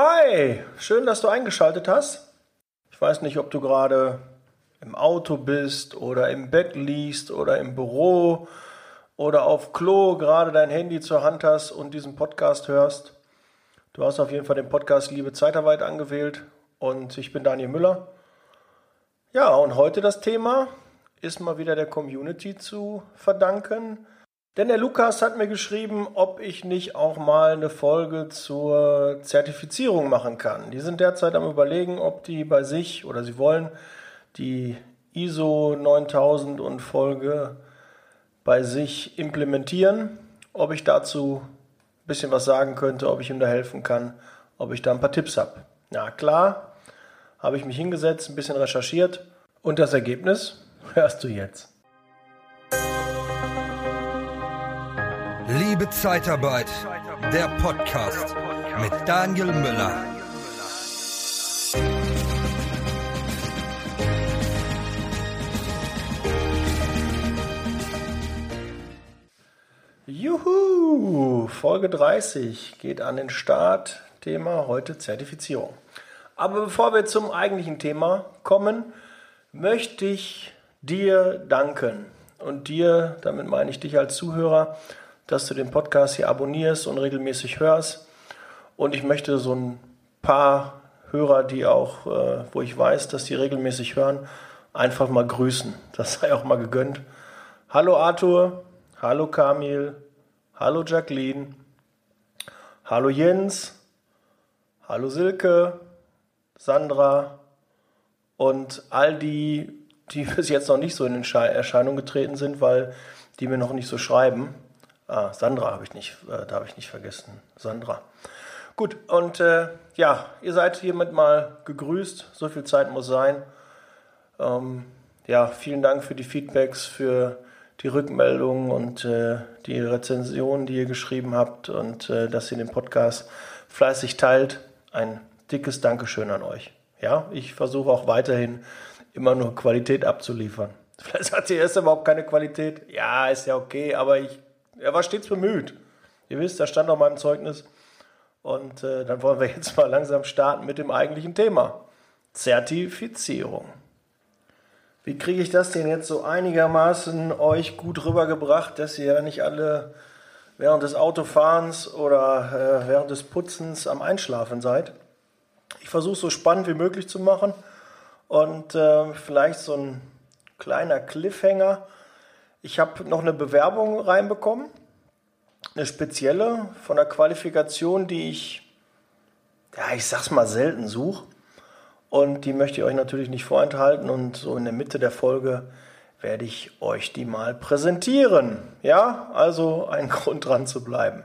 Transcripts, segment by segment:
Hi, schön, dass du eingeschaltet hast. Ich weiß nicht, ob du gerade im Auto bist oder im Bett liest oder im Büro oder auf Klo gerade dein Handy zur Hand hast und diesen Podcast hörst. Du hast auf jeden Fall den Podcast Liebe Zeitarbeit angewählt und ich bin Daniel Müller. Ja, und heute das Thema ist mal wieder der Community zu verdanken. Denn der Lukas hat mir geschrieben, ob ich nicht auch mal eine Folge zur Zertifizierung machen kann. Die sind derzeit am Überlegen, ob die bei sich oder sie wollen die ISO 9000 und Folge bei sich implementieren. Ob ich dazu ein bisschen was sagen könnte, ob ich ihm da helfen kann, ob ich da ein paar Tipps habe. Na klar, habe ich mich hingesetzt, ein bisschen recherchiert und das Ergebnis hörst du jetzt. Liebe Zeitarbeit, der Podcast mit Daniel Müller. Juhu, Folge 30 geht an den Start. Thema heute Zertifizierung. Aber bevor wir zum eigentlichen Thema kommen, möchte ich dir danken. Und dir, damit meine ich dich als Zuhörer, dass du den Podcast hier abonnierst und regelmäßig hörst. Und ich möchte so ein paar Hörer, die auch, äh, wo ich weiß, dass die regelmäßig hören, einfach mal grüßen. Das sei auch mal gegönnt. Hallo Arthur, hallo Kamil, hallo Jacqueline, hallo Jens, hallo Silke, Sandra und all die, die bis jetzt noch nicht so in Erscheinung getreten sind, weil die mir noch nicht so schreiben. Ah, Sandra habe ich nicht, äh, da ich nicht vergessen. Sandra. Gut, und äh, ja, ihr seid hiermit mal gegrüßt. So viel Zeit muss sein. Ähm, ja, vielen Dank für die Feedbacks, für die Rückmeldungen und äh, die Rezensionen, die ihr geschrieben habt und äh, dass ihr den Podcast fleißig teilt. Ein dickes Dankeschön an euch. Ja, ich versuche auch weiterhin immer nur Qualität abzuliefern. Vielleicht sagt ihr, ist überhaupt keine Qualität. Ja, ist ja okay, aber ich, er war stets bemüht. Ihr wisst, das stand auf meinem Zeugnis. Und äh, dann wollen wir jetzt mal langsam starten mit dem eigentlichen Thema. Zertifizierung. Wie kriege ich das denn jetzt so einigermaßen euch gut rübergebracht, dass ihr nicht alle während des Autofahrens oder äh, während des Putzens am Einschlafen seid? Ich versuche so spannend wie möglich zu machen und äh, vielleicht so ein kleiner Cliffhanger. Ich habe noch eine Bewerbung reinbekommen, eine spezielle von der Qualifikation, die ich, ja, ich sag's mal selten suche. Und die möchte ich euch natürlich nicht vorenthalten und so in der Mitte der Folge werde ich euch die mal präsentieren. Ja, also ein Grund dran zu bleiben.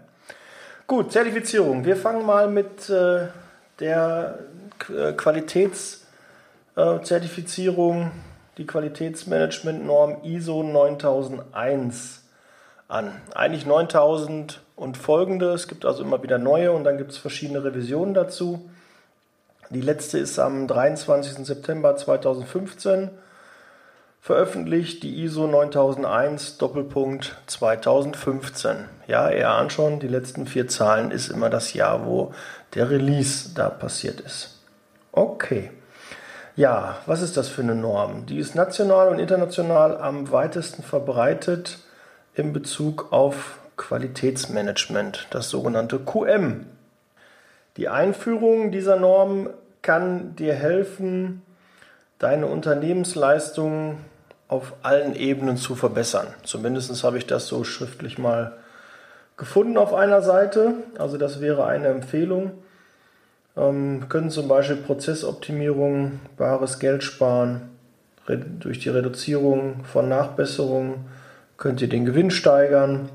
Gut, Zertifizierung. Wir fangen mal mit äh, der äh, Qualitätszertifizierung, die Qualitätsmanagement-Norm ISO 9001 an. Eigentlich 9000 und folgende. Es gibt also immer wieder neue und dann gibt es verschiedene Revisionen dazu. Die letzte ist am 23. September 2015 veröffentlicht, die ISO 9001 Doppelpunkt 2015. Ja, ihr ahnt schon, die letzten vier Zahlen ist immer das Jahr, wo der Release da passiert ist. Okay. Ja, was ist das für eine Norm? Die ist national und international am weitesten verbreitet in Bezug auf Qualitätsmanagement, das sogenannte QM. Die Einführung dieser Norm kann dir helfen, deine Unternehmensleistungen auf allen Ebenen zu verbessern. Zumindest habe ich das so schriftlich mal gefunden auf einer Seite. Also das wäre eine Empfehlung. Ähm, können zum Beispiel Prozessoptimierung, bares Geld sparen. Durch die Reduzierung von Nachbesserungen könnt ihr den Gewinn steigern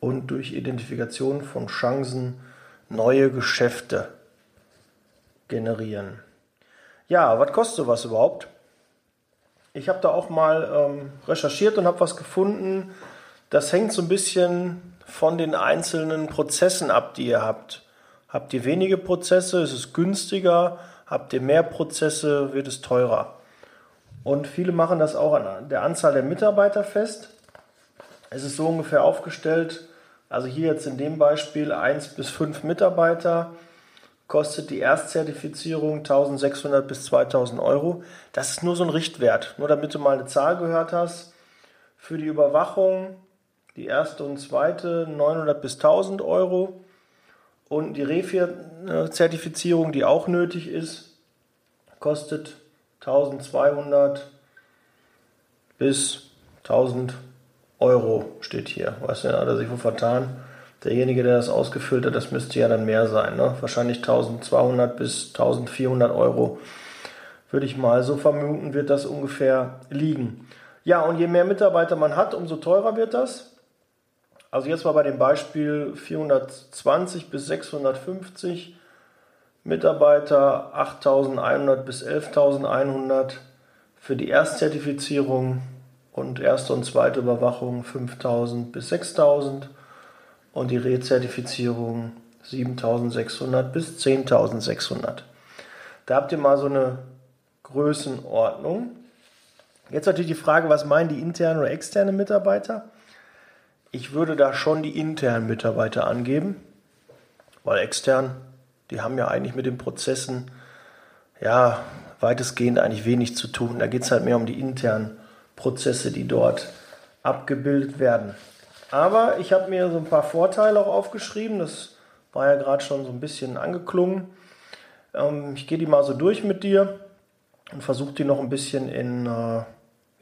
und durch Identifikation von Chancen neue Geschäfte generieren. Ja, was kostet sowas überhaupt? Ich habe da auch mal ähm, recherchiert und habe was gefunden. Das hängt so ein bisschen von den einzelnen Prozessen ab, die ihr habt. Habt ihr wenige Prozesse, ist es günstiger. Habt ihr mehr Prozesse, wird es teurer. Und viele machen das auch an der Anzahl der Mitarbeiter fest. Es ist so ungefähr aufgestellt, also hier jetzt in dem Beispiel 1 bis 5 Mitarbeiter kostet die Erstzertifizierung 1600 bis 2000 Euro. Das ist nur so ein Richtwert, nur damit du mal eine Zahl gehört hast. Für die Überwachung die erste und zweite 900 bis 1000 Euro und die Refir-Zertifizierung, die auch nötig ist, kostet 1200 bis 1000 Euro steht hier. Weißt du, hat er sich wohl vertan derjenige, der das ausgefüllt hat, das müsste ja dann mehr sein. Ne? Wahrscheinlich 1200 bis 1400 Euro, würde ich mal so vermuten, wird das ungefähr liegen. Ja, und je mehr Mitarbeiter man hat, umso teurer wird das. Also jetzt mal bei dem Beispiel 420 bis 650 Mitarbeiter, 8100 bis 11100 für die Erstzertifizierung und erste und zweite Überwachung 5000 bis 6000 und die Rezertifizierung 7600 bis 10600. Da habt ihr mal so eine Größenordnung. Jetzt natürlich die Frage, was meinen die internen oder externen Mitarbeiter? Ich würde da schon die internen Mitarbeiter angeben, weil extern, die haben ja eigentlich mit den Prozessen ja weitestgehend eigentlich wenig zu tun. Da geht es halt mehr um die internen Prozesse, die dort abgebildet werden. Aber ich habe mir so ein paar Vorteile auch aufgeschrieben. Das war ja gerade schon so ein bisschen angeklungen. Ähm, ich gehe die mal so durch mit dir und versuche die noch ein bisschen in, äh,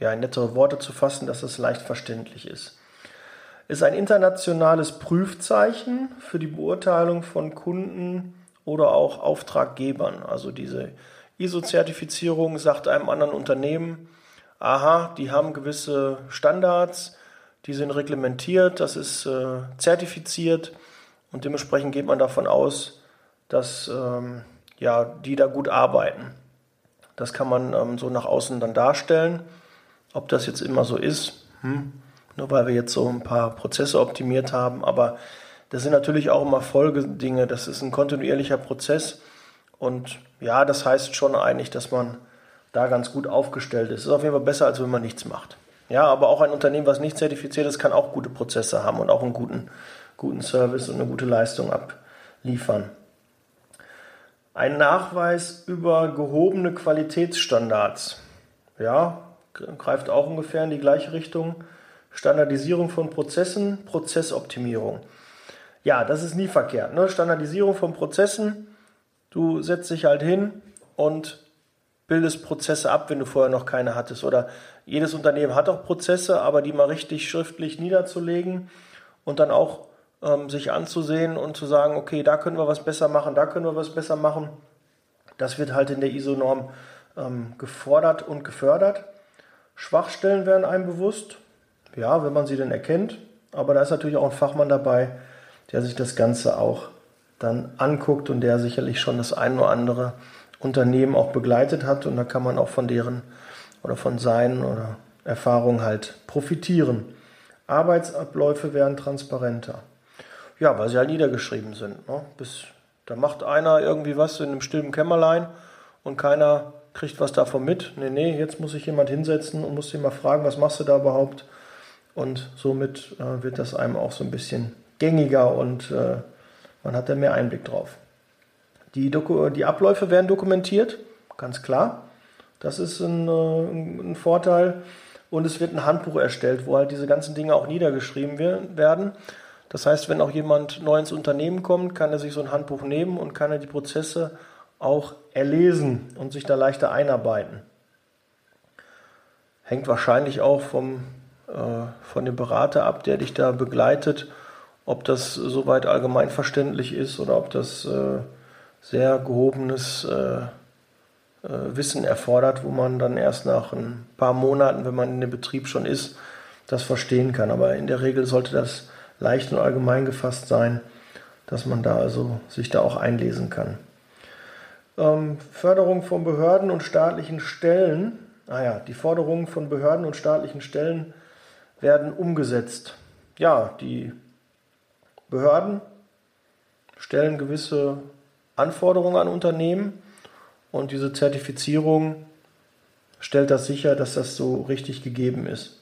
ja, in nettere Worte zu fassen, dass es leicht verständlich ist. Ist ein internationales Prüfzeichen für die Beurteilung von Kunden oder auch Auftraggebern. Also diese ISO-Zertifizierung sagt einem anderen Unternehmen, aha, die haben gewisse Standards, die sind reglementiert, das ist äh, zertifiziert und dementsprechend geht man davon aus, dass ähm, ja, die da gut arbeiten. Das kann man ähm, so nach außen dann darstellen. Ob das jetzt immer so ist, hm, nur weil wir jetzt so ein paar Prozesse optimiert haben, aber das sind natürlich auch immer Folgedinge. Das ist ein kontinuierlicher Prozess und ja, das heißt schon eigentlich, dass man da ganz gut aufgestellt ist. Ist auf jeden Fall besser, als wenn man nichts macht. Ja, aber auch ein Unternehmen, was nicht zertifiziert ist, kann auch gute Prozesse haben und auch einen guten, guten Service und eine gute Leistung abliefern. Ein Nachweis über gehobene Qualitätsstandards. Ja, greift auch ungefähr in die gleiche Richtung. Standardisierung von Prozessen, Prozessoptimierung. Ja, das ist nie verkehrt. Ne? Standardisierung von Prozessen. Du setzt dich halt hin und bildest Prozesse ab, wenn du vorher noch keine hattest. Oder jedes Unternehmen hat auch Prozesse, aber die mal richtig schriftlich niederzulegen und dann auch ähm, sich anzusehen und zu sagen, okay, da können wir was besser machen, da können wir was besser machen. Das wird halt in der ISO-Norm ähm, gefordert und gefördert. Schwachstellen werden einem bewusst, ja, wenn man sie denn erkennt. Aber da ist natürlich auch ein Fachmann dabei, der sich das Ganze auch dann anguckt und der sicherlich schon das ein oder andere Unternehmen auch begleitet hat und da kann man auch von deren oder von seinen oder Erfahrungen halt profitieren. Arbeitsabläufe werden transparenter. Ja, weil sie halt niedergeschrieben sind. Ne? Bis, da macht einer irgendwie was in einem stillen Kämmerlein und keiner kriegt was davon mit. Nee, nee, jetzt muss sich jemand hinsetzen und muss sich mal fragen, was machst du da überhaupt? Und somit äh, wird das einem auch so ein bisschen gängiger und äh, man hat da mehr Einblick drauf. Die, Doku die Abläufe werden dokumentiert, ganz klar. Das ist ein, äh, ein, Vorteil. Und es wird ein Handbuch erstellt, wo halt diese ganzen Dinge auch niedergeschrieben werden. Das heißt, wenn auch jemand neu ins Unternehmen kommt, kann er sich so ein Handbuch nehmen und kann er die Prozesse auch erlesen und sich da leichter einarbeiten. Hängt wahrscheinlich auch vom, von dem Berater ab, der dich da begleitet, ob das soweit allgemeinverständlich ist oder ob das äh, sehr gehobenes äh, äh, Wissen erfordert, wo man dann erst nach ein paar Monaten, wenn man in dem Betrieb schon ist, das verstehen kann. Aber in der Regel sollte das leicht und allgemein gefasst sein, dass man da also sich da auch einlesen kann. Ähm, Förderung von Behörden und staatlichen Stellen. Ah ja, die Forderungen von Behörden und staatlichen Stellen werden umgesetzt. Ja, die Behörden stellen gewisse Anforderungen an Unternehmen und diese Zertifizierung stellt das sicher, dass das so richtig gegeben ist.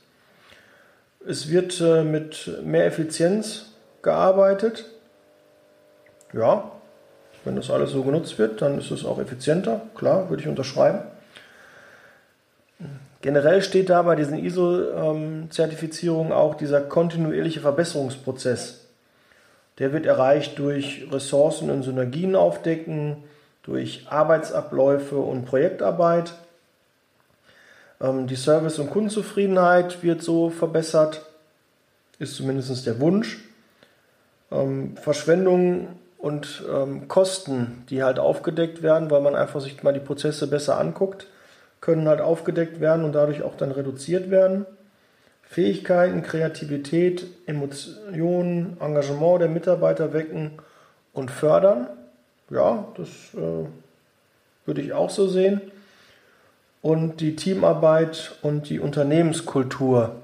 Es wird äh, mit mehr Effizienz gearbeitet. Ja, Wenn das alles so genutzt wird, dann ist es auch effizienter. Klar, würde ich unterschreiben. Generell steht da bei diesen ISO-Zertifizierungen auch dieser kontinuierliche Verbesserungsprozess. Der wird erreicht durch Ressourcen und Synergien aufdecken, durch Arbeitsabläufe und Projektarbeit. Ähm, die Service- und Kundenzufriedenheit wird so verbessert, ist zumindest der Wunsch. Ähm, Verschwendung und ähm, Kosten, die halt aufgedeckt werden, weil man einfach sich mal die Prozesse besser anguckt, können halt aufgedeckt werden und dadurch auch dann reduziert werden. Fähigkeiten, Kreativität, Emotionen, Engagement der Mitarbeiter wecken und fördern. Ja, das äh, würde ich auch so sehen. Und die Teamarbeit und die Unternehmenskultur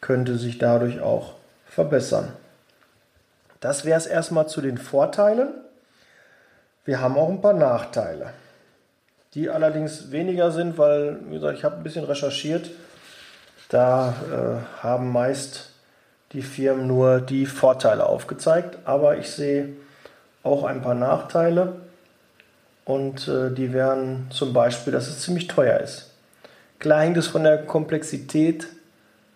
könnte sich dadurch auch verbessern. Das wäre es erstmal zu den Vorteilen. Wir haben auch ein paar Nachteile, die allerdings weniger sind, weil, wie gesagt, ich habe ein bisschen recherchiert. Da äh, haben meist die Firmen nur die Vorteile aufgezeigt, aber ich sehe auch ein paar Nachteile und äh, die wären zum Beispiel, dass es ziemlich teuer ist. Klar hängt es von der Komplexität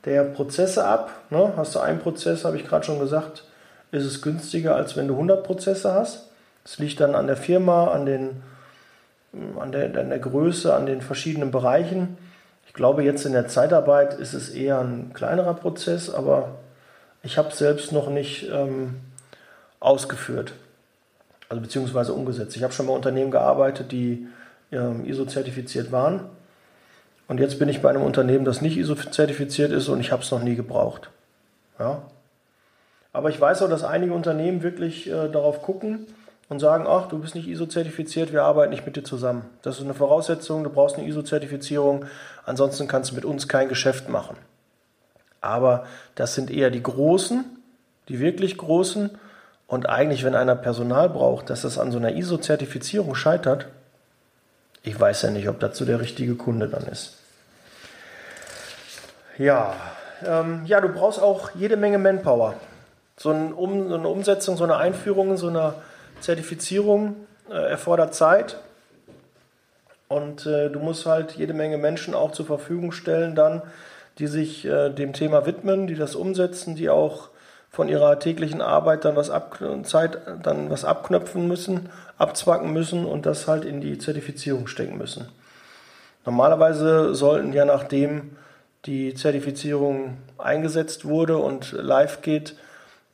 der Prozesse ab. Ne? Hast du einen Prozess, habe ich gerade schon gesagt, ist es günstiger, als wenn du 100 Prozesse hast. Das liegt dann an der Firma, an, den, an, der, an der Größe, an den verschiedenen Bereichen. Ich glaube, jetzt in der Zeitarbeit ist es eher ein kleinerer Prozess, aber ich habe es selbst noch nicht ähm, ausgeführt, also beziehungsweise umgesetzt. Ich habe schon bei Unternehmen gearbeitet, die ähm, ISO-zertifiziert waren. Und jetzt bin ich bei einem Unternehmen, das nicht ISO-zertifiziert ist und ich habe es noch nie gebraucht. Ja, aber ich weiß auch, dass einige Unternehmen wirklich äh, darauf gucken und sagen, ach, du bist nicht ISO-zertifiziert, wir arbeiten nicht mit dir zusammen. Das ist eine Voraussetzung, du brauchst eine ISO-Zertifizierung, ansonsten kannst du mit uns kein Geschäft machen. Aber das sind eher die Großen, die wirklich Großen. Und eigentlich, wenn einer Personal braucht, dass das an so einer ISO-Zertifizierung scheitert, ich weiß ja nicht, ob dazu der richtige Kunde dann ist. Ja, ähm, ja, du brauchst auch jede Menge Manpower. So, ein um, so eine Umsetzung, so eine Einführung, so eine Zertifizierung äh, erfordert Zeit. Und äh, du musst halt jede Menge Menschen auch zur Verfügung stellen, dann, die sich äh, dem Thema widmen, die das umsetzen, die auch von ihrer täglichen Arbeit dann was, ab, Zeit, dann was abknöpfen müssen, abzwacken müssen und das halt in die Zertifizierung stecken müssen. Normalerweise sollten ja nachdem die Zertifizierung eingesetzt wurde und live geht,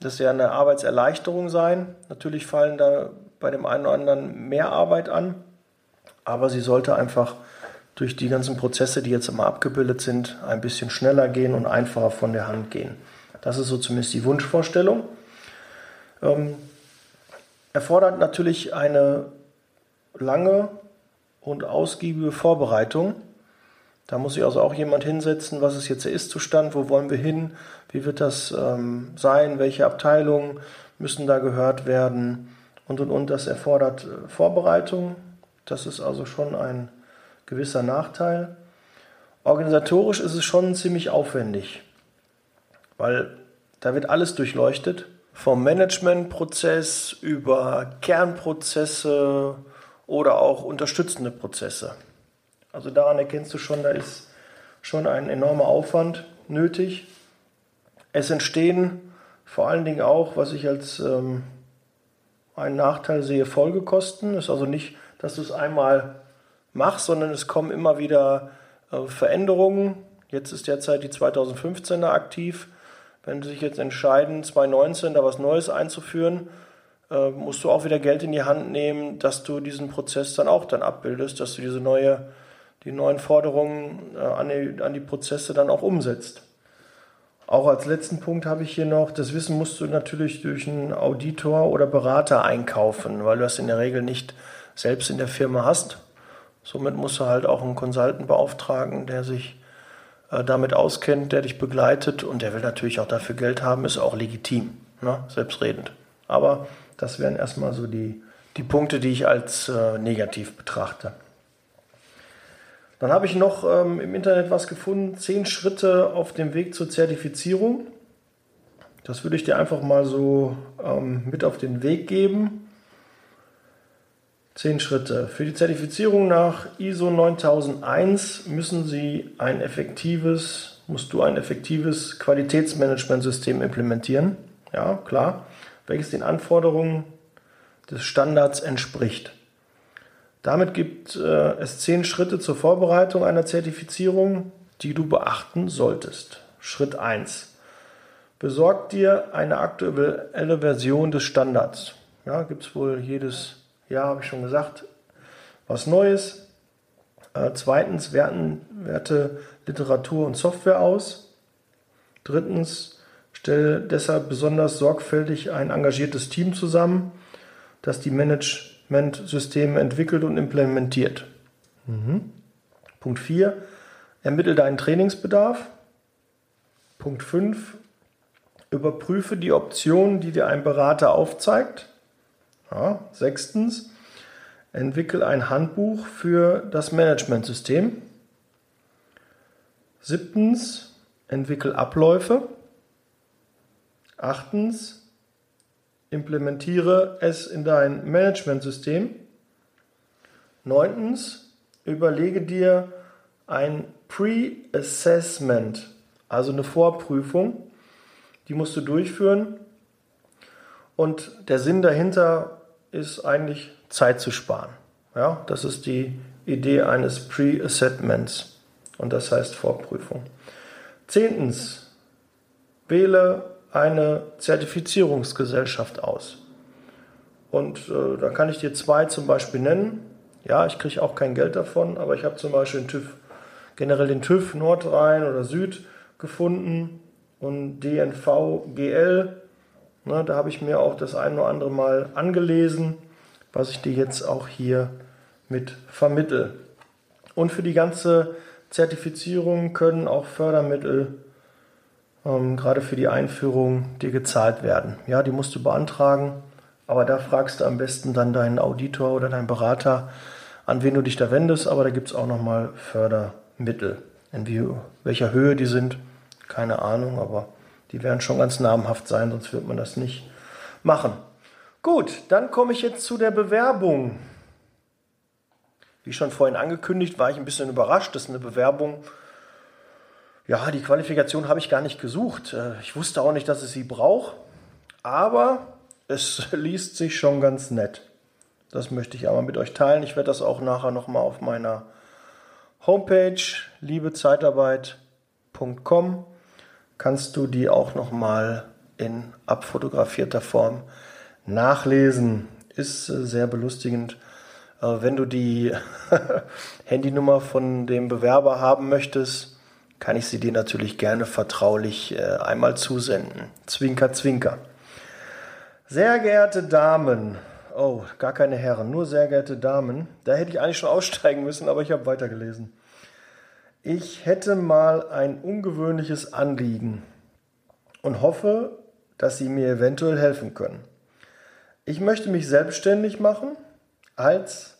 das ja eine Arbeitserleichterung sein. Natürlich fallen da bei dem einen oder anderen mehr Arbeit an, aber sie sollte einfach durch die ganzen Prozesse, die jetzt immer abgebildet sind, ein bisschen schneller gehen und einfacher von der Hand gehen. Das ist so zumindest die Wunschvorstellung. Ähm, erfordert natürlich eine lange und ausgiebige Vorbereitung. Da muss sich also auch jemand hinsetzen, was ist jetzt der Ist-Zustand, wo wollen wir hin, wie wird das ähm, sein, welche Abteilungen müssen da gehört werden und und und. Das erfordert äh, Vorbereitung. Das ist also schon ein gewisser Nachteil. Organisatorisch ist es schon ziemlich aufwendig, weil da wird alles durchleuchtet, vom Managementprozess über Kernprozesse oder auch unterstützende Prozesse. Also daran erkennst du schon, da ist schon ein enormer Aufwand nötig. Es entstehen vor allen Dingen auch, was ich als ähm, einen Nachteil sehe, Folgekosten. Das ist also nicht, dass du es einmal machst, sondern es kommen immer wieder äh, Veränderungen. Jetzt ist derzeit die 2015er aktiv. Wenn sie sich jetzt entscheiden, 2019 da was Neues einzuführen, äh, musst du auch wieder Geld in die Hand nehmen, dass du diesen Prozess dann auch dann abbildest, dass du diese neue die neuen Forderungen äh, an, die, an die Prozesse dann auch umsetzt. Auch als letzten Punkt habe ich hier noch, das Wissen musst du natürlich durch einen Auditor oder Berater einkaufen, weil du das in der Regel nicht selbst in der Firma hast. Somit musst du halt auch einen Consultant beauftragen, der sich äh, damit auskennt, der dich begleitet und der will natürlich auch dafür Geld haben, ist auch legitim, ne? selbstredend. Aber das wären erstmal so die, die Punkte, die ich als äh, negativ betrachte. Dann habe ich noch ähm, im Internet was gefunden, zehn Schritte auf dem Weg zur Zertifizierung. Das würde ich dir einfach mal so ähm, mit auf den Weg geben. Zehn Schritte. Für die Zertifizierung nach ISO 9001 müssen Sie ein effektives, musst du ein effektives Qualitätsmanagementsystem implementieren. Ja, klar. Welches den Anforderungen des Standards entspricht. Damit gibt äh, es zehn Schritte zur Vorbereitung einer Zertifizierung, die du beachten solltest. Schritt 1. Besorg dir eine aktuelle Version des Standards. Ja, gibt es wohl jedes Jahr, habe ich schon gesagt, was Neues. Äh, zweitens, werten, werte Literatur und Software aus. Drittens, stelle deshalb besonders sorgfältig ein engagiertes Team zusammen, das die Managementsysteme entwickelt und implementiert. Mhm. Punkt 4, ermittle deinen Trainingsbedarf. Punkt 5, überprüfe die Optionen, die dir ein Berater aufzeigt. Ja, sechstens, entwickle ein Handbuch für das Managementsystem. Siebtens, entwickle Abläufe. Achtens, implementiere es in dein Managementsystem. Neuntens, überlege dir ein Pre-Assessment, also eine Vorprüfung. Die musst du durchführen. Und der Sinn dahinter ist eigentlich Zeit zu sparen. Ja, das ist die Idee eines Pre-Assessments und das heißt Vorprüfung. Zehntens, wähle eine Zertifizierungsgesellschaft aus. Und äh, da kann ich dir zwei zum Beispiel nennen. Ja, ich kriege auch kein Geld davon, aber ich habe zum Beispiel den TÜV, generell den TÜV Nordrhein oder Süd gefunden und DNV GL. Ne, da habe ich mir auch das ein oder andere Mal angelesen, was ich dir jetzt auch hier mit vermittel. Und für die ganze Zertifizierung können auch Fördermittel ähm, gerade für die Einführung dir gezahlt werden. Ja, die musst du beantragen, aber da fragst du am besten dann deinen Auditor oder deinen Berater, an wen du dich da wendest, aber da gibt es auch nochmal Fördermittel. In wie, welcher Höhe die sind, keine Ahnung, aber die werden schon ganz namhaft sein, sonst wird man das nicht machen. Gut, dann komme ich jetzt zu der Bewerbung. Wie schon vorhin angekündigt, war ich ein bisschen überrascht. Das ist eine Bewerbung ja, die Qualifikation habe ich gar nicht gesucht. Äh, ich wusste auch nicht, dass es sie braucht, aber es liest sich schon ganz nett. Das möchte ich aber mit euch teilen. Ich werde das auch nachher nochmal auf meiner Homepage liebezeitarbeit.com kannst du die auch nochmal in abfotografierter Form nachlesen. Ist äh, sehr belustigend. Äh, wenn du die Handynummer von dem Bewerber haben möchtest, kann ich sie dir natürlich gerne vertraulich äh, einmal zusenden. Zwinker, zwinker. Sehr geehrte Damen, oh, gar keine Herren, nur sehr geehrte Damen, da hätte ich eigentlich schon aussteigen müssen, aber ich habe weitergelesen. Ich hätte mal ein ungewöhnliches Anliegen und hoffe, dass Sie mir eventuell helfen können. Ich möchte mich selbstständig machen als,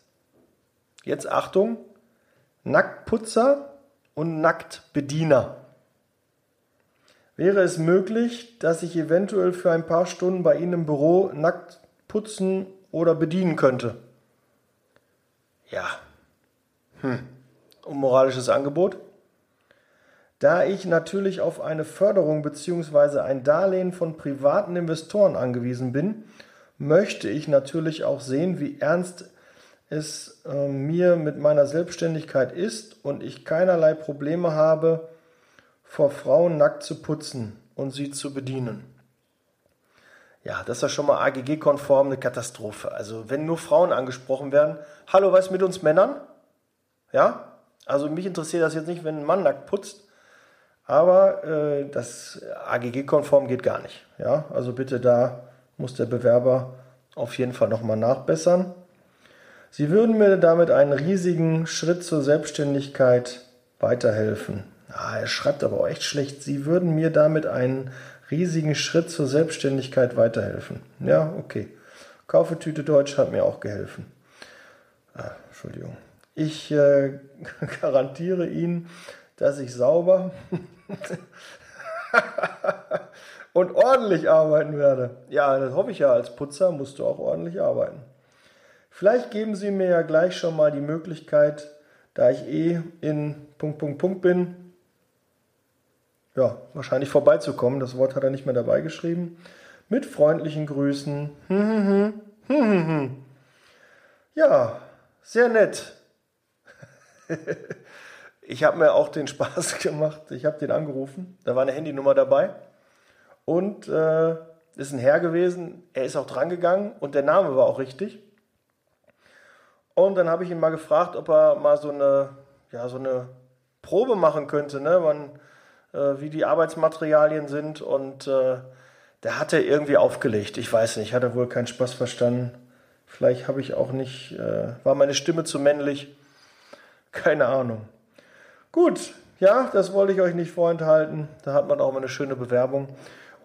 jetzt Achtung, Nacktputzer und Nacktbediener. Wäre es möglich, dass ich eventuell für ein paar Stunden bei Ihnen im Büro nackt putzen oder bedienen könnte? Ja. Hm. Unmoralisches Angebot? Da ich natürlich auf eine Förderung bzw. ein Darlehen von privaten Investoren angewiesen bin, möchte ich natürlich auch sehen, wie ernst es äh, mir mit meiner Selbstständigkeit ist und ich keinerlei Probleme habe, vor Frauen nackt zu putzen und sie zu bedienen. Ja, das ist ja schon mal AGG-konform eine Katastrophe. Also wenn nur Frauen angesprochen werden, hallo, was mit uns Männern? Ja, also mich interessiert das jetzt nicht, wenn ein Mann nackt putzt, aber äh, das AGG-konform geht gar nicht. Ja, also bitte da muss der Bewerber auf jeden Fall nochmal nachbessern. Sie würden mir damit einen riesigen Schritt zur Selbstständigkeit weiterhelfen. Ah, er schreibt aber auch echt schlecht. Sie würden mir damit einen riesigen Schritt zur Selbstständigkeit weiterhelfen. Ja, okay. Kaufetüte Deutsch hat mir auch geholfen. Ah, Entschuldigung. Ich äh, garantiere Ihnen, dass ich sauber und ordentlich arbeiten werde. Ja, das hoffe ich ja. Als Putzer musst du auch ordentlich arbeiten. Vielleicht geben Sie mir ja gleich schon mal die Möglichkeit, da ich eh in Punkt, Punkt, Punkt bin, ja, wahrscheinlich vorbeizukommen. Das Wort hat er nicht mehr dabei geschrieben. Mit freundlichen Grüßen. Ja, sehr nett. ich habe mir auch den Spaß gemacht. Ich habe den angerufen. Da war eine Handynummer dabei. Und äh, ist ein Herr gewesen. Er ist auch drangegangen und der Name war auch richtig. Und dann habe ich ihn mal gefragt, ob er mal so eine, ja, so eine Probe machen könnte, ne? Man, äh, wie die Arbeitsmaterialien sind. Und äh, der hatte irgendwie aufgelegt. Ich weiß nicht, hat er wohl keinen Spaß verstanden. Vielleicht habe ich auch nicht, äh, war meine Stimme zu männlich. Keine Ahnung. Gut, ja, das wollte ich euch nicht vorenthalten. Da hat man auch mal eine schöne Bewerbung.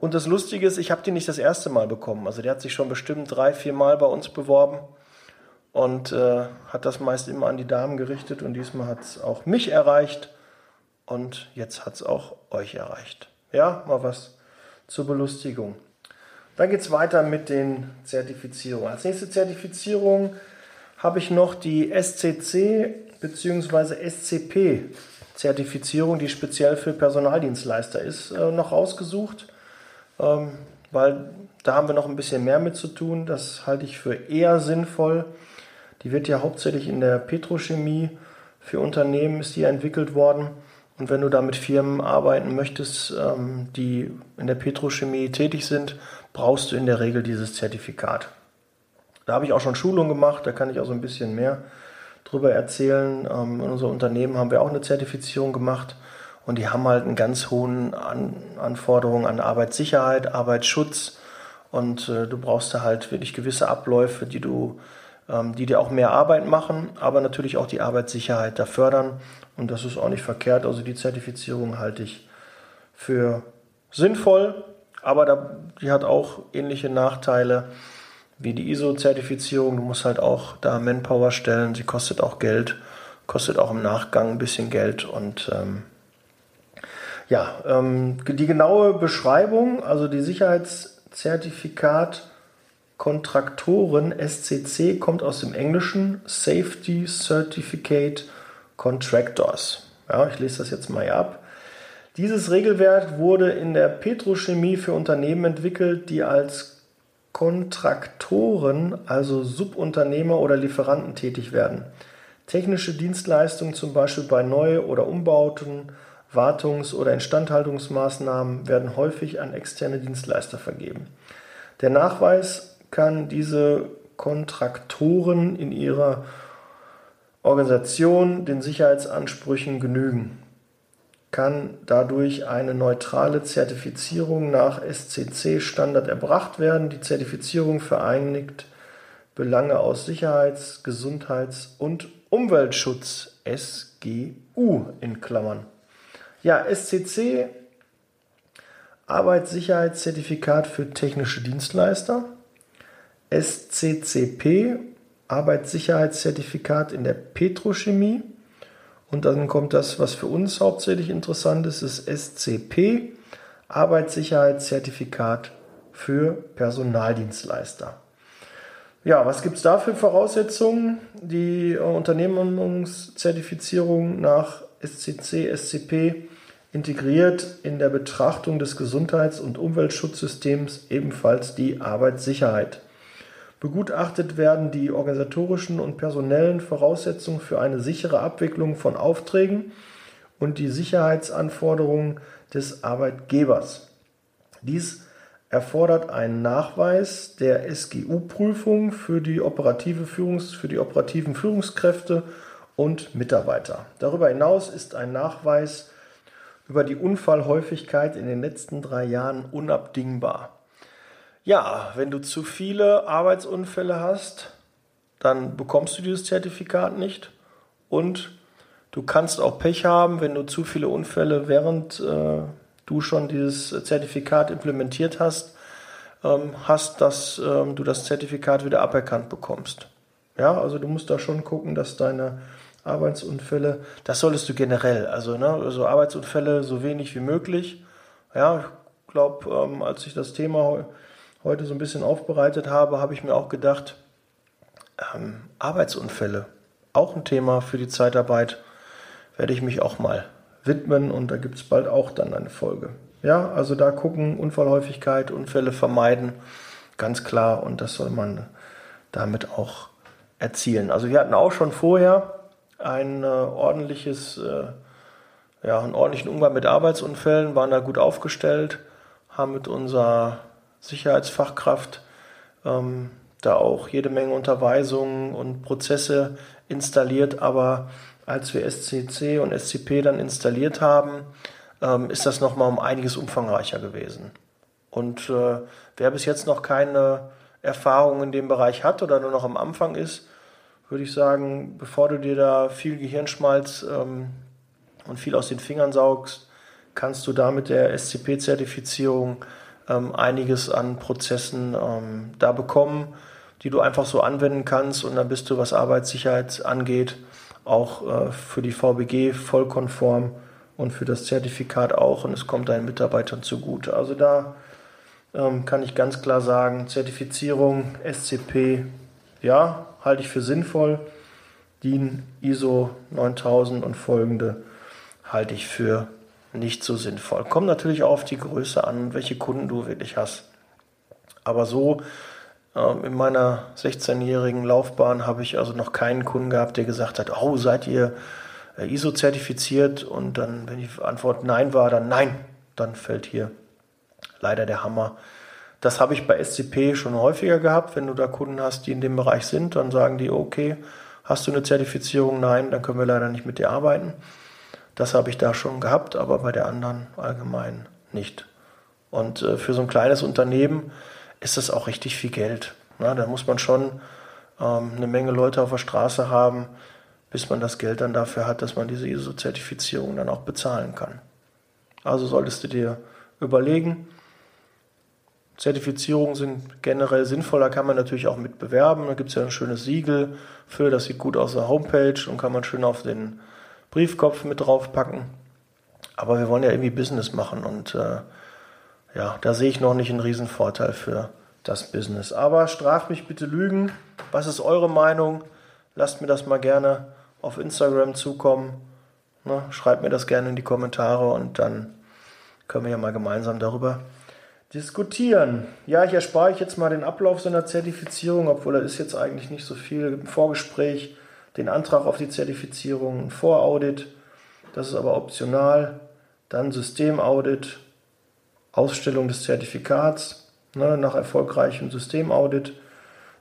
Und das Lustige ist, ich habe die nicht das erste Mal bekommen. Also der hat sich schon bestimmt drei, vier Mal bei uns beworben und äh, hat das meist immer an die Damen gerichtet und diesmal hat es auch mich erreicht und jetzt hat es auch euch erreicht. Ja, mal was zur Belustigung. Dann geht es weiter mit den Zertifizierungen. Als nächste Zertifizierung habe ich noch die SCC bzw. SCP Zertifizierung, die speziell für Personaldienstleister ist, äh, noch rausgesucht, ähm, weil da haben wir noch ein bisschen mehr mit zu tun. Das halte ich für eher sinnvoll. Die wird ja hauptsächlich in der Petrochemie für Unternehmen ist die entwickelt worden. Und wenn du da mit Firmen arbeiten möchtest, ähm, die in der Petrochemie tätig sind, brauchst du in der Regel dieses Zertifikat. Da habe ich auch schon Schulungen gemacht, da kann ich auch so ein bisschen mehr drüber erzählen. Ähm, in unserem Unternehmen haben wir auch eine Zertifizierung gemacht und die haben halt einen ganz hohen an Anforderungen an Arbeitssicherheit, Arbeitsschutz und äh, du brauchst da halt wirklich gewisse Abläufe, die du die dir auch mehr Arbeit machen, aber natürlich auch die Arbeitssicherheit da fördern. Und das ist auch nicht verkehrt. Also die Zertifizierung halte ich für sinnvoll, aber die hat auch ähnliche Nachteile wie die ISO-Zertifizierung. Du musst halt auch da Manpower stellen. Sie kostet auch Geld, kostet auch im Nachgang ein bisschen Geld und ähm, ja, ähm, die genaue Beschreibung, also die Sicherheitszertifikat Kontraktoren SCC kommt aus dem Englischen Safety Certificate Contractors. Ja, ich lese das jetzt mal hier ab. Dieses Regelwerk wurde in der Petrochemie für Unternehmen entwickelt, die als Kontraktoren, also Subunternehmer oder Lieferanten tätig werden. Technische Dienstleistungen, zum Beispiel bei Neu- oder Umbauten, Wartungs- oder Instandhaltungsmaßnahmen, werden häufig an externe Dienstleister vergeben. Der Nachweis kann diese Kontraktoren in ihrer Organisation den Sicherheitsansprüchen genügen, kann dadurch eine neutrale Zertifizierung nach SCC-Standard erbracht werden. Die Zertifizierung vereinigt Belange aus Sicherheits-, Gesundheits- und Umweltschutz SGU in Klammern. Ja, SCC Arbeitssicherheitszertifikat für technische Dienstleister. SCCP, Arbeitssicherheitszertifikat in der Petrochemie. Und dann kommt das, was für uns hauptsächlich interessant ist, ist SCP, Arbeitssicherheitszertifikat für Personaldienstleister. Ja, was gibt es da für Voraussetzungen? Die Unternehmungszertifizierung nach SCC, SCP integriert in der Betrachtung des Gesundheits- und Umweltschutzsystems ebenfalls die Arbeitssicherheit. Begutachtet werden die organisatorischen und personellen Voraussetzungen für eine sichere Abwicklung von Aufträgen und die Sicherheitsanforderungen des Arbeitgebers. Dies erfordert einen Nachweis der SGU-Prüfung für die operative für die operativen Führungskräfte und Mitarbeiter. Darüber hinaus ist ein Nachweis über die Unfallhäufigkeit in den letzten drei Jahren unabdingbar. Ja, wenn du zu viele Arbeitsunfälle hast, dann bekommst du dieses Zertifikat nicht. Und du kannst auch Pech haben, wenn du zu viele Unfälle während äh, du schon dieses Zertifikat implementiert hast, ähm, hast, dass ähm, du das Zertifikat wieder aberkannt bekommst. Ja, also du musst da schon gucken, dass deine Arbeitsunfälle, das solltest du generell, also, ne, also Arbeitsunfälle so wenig wie möglich. Ja, ich glaube, ähm, als ich das Thema heute so ein bisschen aufbereitet habe, habe ich mir auch gedacht, ähm, Arbeitsunfälle, auch ein Thema für die Zeitarbeit, werde ich mich auch mal widmen und da gibt es bald auch dann eine Folge. Ja, also da gucken, Unfallhäufigkeit, Unfälle vermeiden, ganz klar und das soll man damit auch erzielen. Also wir hatten auch schon vorher ein äh, ordentliches, äh, ja, einen ordentlichen Umgang mit Arbeitsunfällen, waren da gut aufgestellt, haben mit unserer Sicherheitsfachkraft ähm, da auch jede Menge Unterweisungen und Prozesse installiert, aber als wir SCC und SCP dann installiert haben, ähm, ist das nochmal um einiges umfangreicher gewesen. Und äh, wer bis jetzt noch keine Erfahrung in dem Bereich hat oder nur noch am Anfang ist, würde ich sagen, bevor du dir da viel Gehirnschmalz ähm, und viel aus den Fingern saugst, kannst du da mit der SCP-Zertifizierung ähm, einiges an Prozessen ähm, da bekommen, die du einfach so anwenden kannst und dann bist du, was Arbeitssicherheit angeht, auch äh, für die VBG vollkonform und für das Zertifikat auch und es kommt deinen Mitarbeitern zugute. Also da ähm, kann ich ganz klar sagen, Zertifizierung, SCP, ja, halte ich für sinnvoll. DIN ISO 9000 und folgende halte ich für nicht so sinnvoll. Kommt natürlich auch auf die Größe an, welche Kunden du wirklich hast. Aber so ähm, in meiner 16-jährigen Laufbahn habe ich also noch keinen Kunden gehabt, der gesagt hat, oh, seid ihr äh, ISO-zertifiziert? Und dann, wenn die Antwort Nein war, dann Nein, dann fällt hier leider der Hammer. Das habe ich bei SCP schon häufiger gehabt. Wenn du da Kunden hast, die in dem Bereich sind, dann sagen die, okay, hast du eine Zertifizierung? Nein, dann können wir leider nicht mit dir arbeiten. Das habe ich da schon gehabt, aber bei der anderen allgemein nicht. Und äh, für so ein kleines Unternehmen ist das auch richtig viel Geld. Na, da muss man schon ähm, eine Menge Leute auf der Straße haben, bis man das Geld dann dafür hat, dass man diese ISO-Zertifizierung dann auch bezahlen kann. Also solltest du dir überlegen, Zertifizierungen sind generell sinnvoll, da kann man natürlich auch mit bewerben. Da gibt es ja ein schönes Siegel für, das sieht gut aus der Homepage und kann man schön auf den Briefkopf mit draufpacken. Aber wir wollen ja irgendwie Business machen und äh, ja, da sehe ich noch nicht einen Riesenvorteil für das Business. Aber straft mich bitte Lügen. Was ist eure Meinung? Lasst mir das mal gerne auf Instagram zukommen. Ne? Schreibt mir das gerne in die Kommentare und dann können wir ja mal gemeinsam darüber diskutieren. Ja, ich erspare euch jetzt mal den Ablauf so einer Zertifizierung, obwohl das ist jetzt eigentlich nicht so viel. Im Vorgespräch den Antrag auf die Zertifizierung, ein Voraudit, das ist aber optional. Dann Systemaudit, Ausstellung des Zertifikats ne, nach erfolgreichem Systemaudit.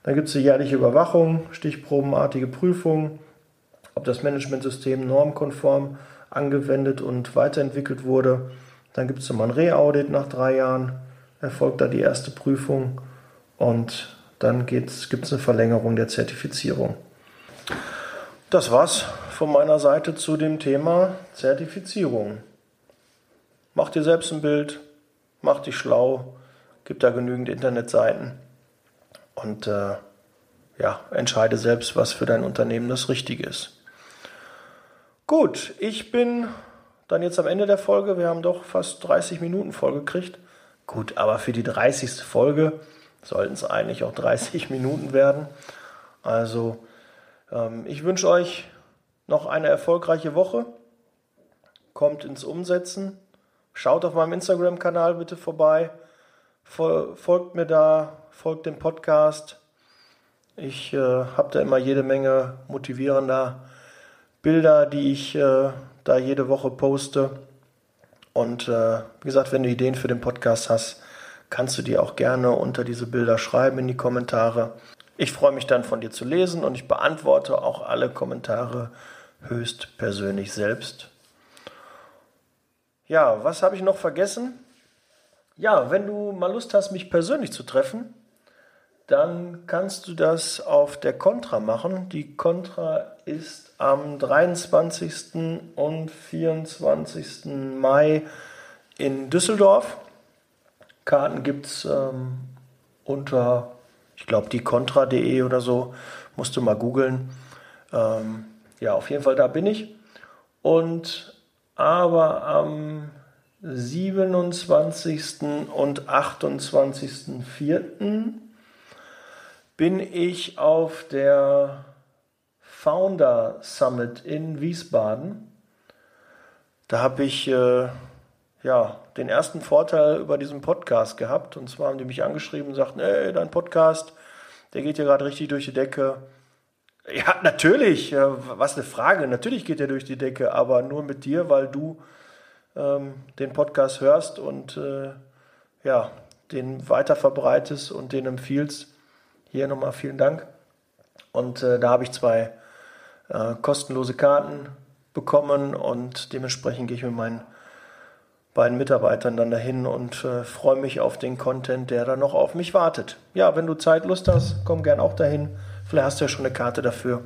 Dann gibt es die jährliche Überwachung, stichprobenartige Prüfung, ob das Managementsystem normkonform angewendet und weiterentwickelt wurde. Dann gibt es nochmal ein Re-Audit nach drei Jahren, erfolgt da die erste Prüfung und dann gibt es eine Verlängerung der Zertifizierung. Das war's von meiner Seite zu dem Thema Zertifizierung. Mach dir selbst ein Bild, mach dich schlau, gibt da genügend Internetseiten und äh, ja, entscheide selbst, was für dein Unternehmen das Richtige ist. Gut, ich bin dann jetzt am Ende der Folge. Wir haben doch fast 30 Minuten vollgekriegt. Gut, aber für die 30. Folge sollten es eigentlich auch 30 Minuten werden. Also, ich wünsche euch noch eine erfolgreiche Woche. Kommt ins Umsetzen. Schaut auf meinem Instagram-Kanal bitte vorbei. Folgt mir da, folgt dem Podcast. Ich äh, habe da immer jede Menge motivierender Bilder, die ich äh, da jede Woche poste. Und äh, wie gesagt, wenn du Ideen für den Podcast hast, kannst du die auch gerne unter diese Bilder schreiben in die Kommentare. Ich freue mich dann von dir zu lesen und ich beantworte auch alle Kommentare höchst persönlich selbst. Ja, was habe ich noch vergessen? Ja, wenn du mal Lust hast, mich persönlich zu treffen, dann kannst du das auf der Contra machen. Die Contra ist am 23. und 24. Mai in Düsseldorf. Karten gibt es ähm, unter, ich glaube, die Contra.de oder so. Musst du mal googeln. Ähm, ja, auf jeden Fall da bin ich. Und aber am 27. und 28.04 bin ich auf der Founder Summit in Wiesbaden. Da habe ich äh, ja, den ersten Vorteil über diesen Podcast gehabt. Und zwar haben die mich angeschrieben und sagten, ey, dein Podcast, der geht ja gerade richtig durch die Decke. Ja, natürlich, äh, was eine Frage. Natürlich geht er durch die Decke, aber nur mit dir, weil du ähm, den Podcast hörst und äh, ja, den weiter verbreitest und den empfiehlst. Hier nochmal vielen Dank. Und äh, da habe ich zwei äh, kostenlose Karten bekommen und dementsprechend gehe ich mit meinen beiden Mitarbeitern dann dahin und äh, freue mich auf den Content, der da noch auf mich wartet. Ja, wenn du Zeit, Lust hast, komm gern auch dahin. Vielleicht hast du ja schon eine Karte dafür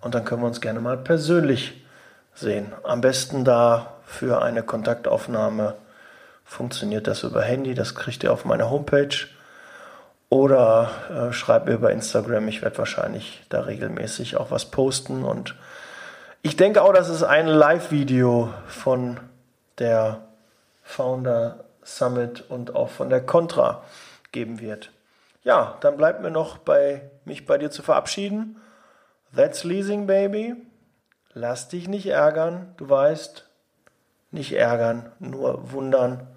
und dann können wir uns gerne mal persönlich sehen. Am besten da für eine Kontaktaufnahme funktioniert das über Handy, das kriegt ihr auf meiner Homepage. Oder äh, schreibt mir über Instagram, ich werde wahrscheinlich da regelmäßig auch was posten. Und ich denke auch, dass es ein Live-Video von der Founder Summit und auch von der Contra geben wird. Ja, dann bleibt mir noch bei mich bei dir zu verabschieden. That's Leasing Baby. Lass dich nicht ärgern. Du weißt, nicht ärgern, nur wundern.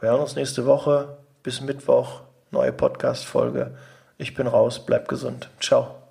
Wir hören uns nächste Woche. Bis Mittwoch. Neue Podcast-Folge. Ich bin raus. Bleib gesund. Ciao.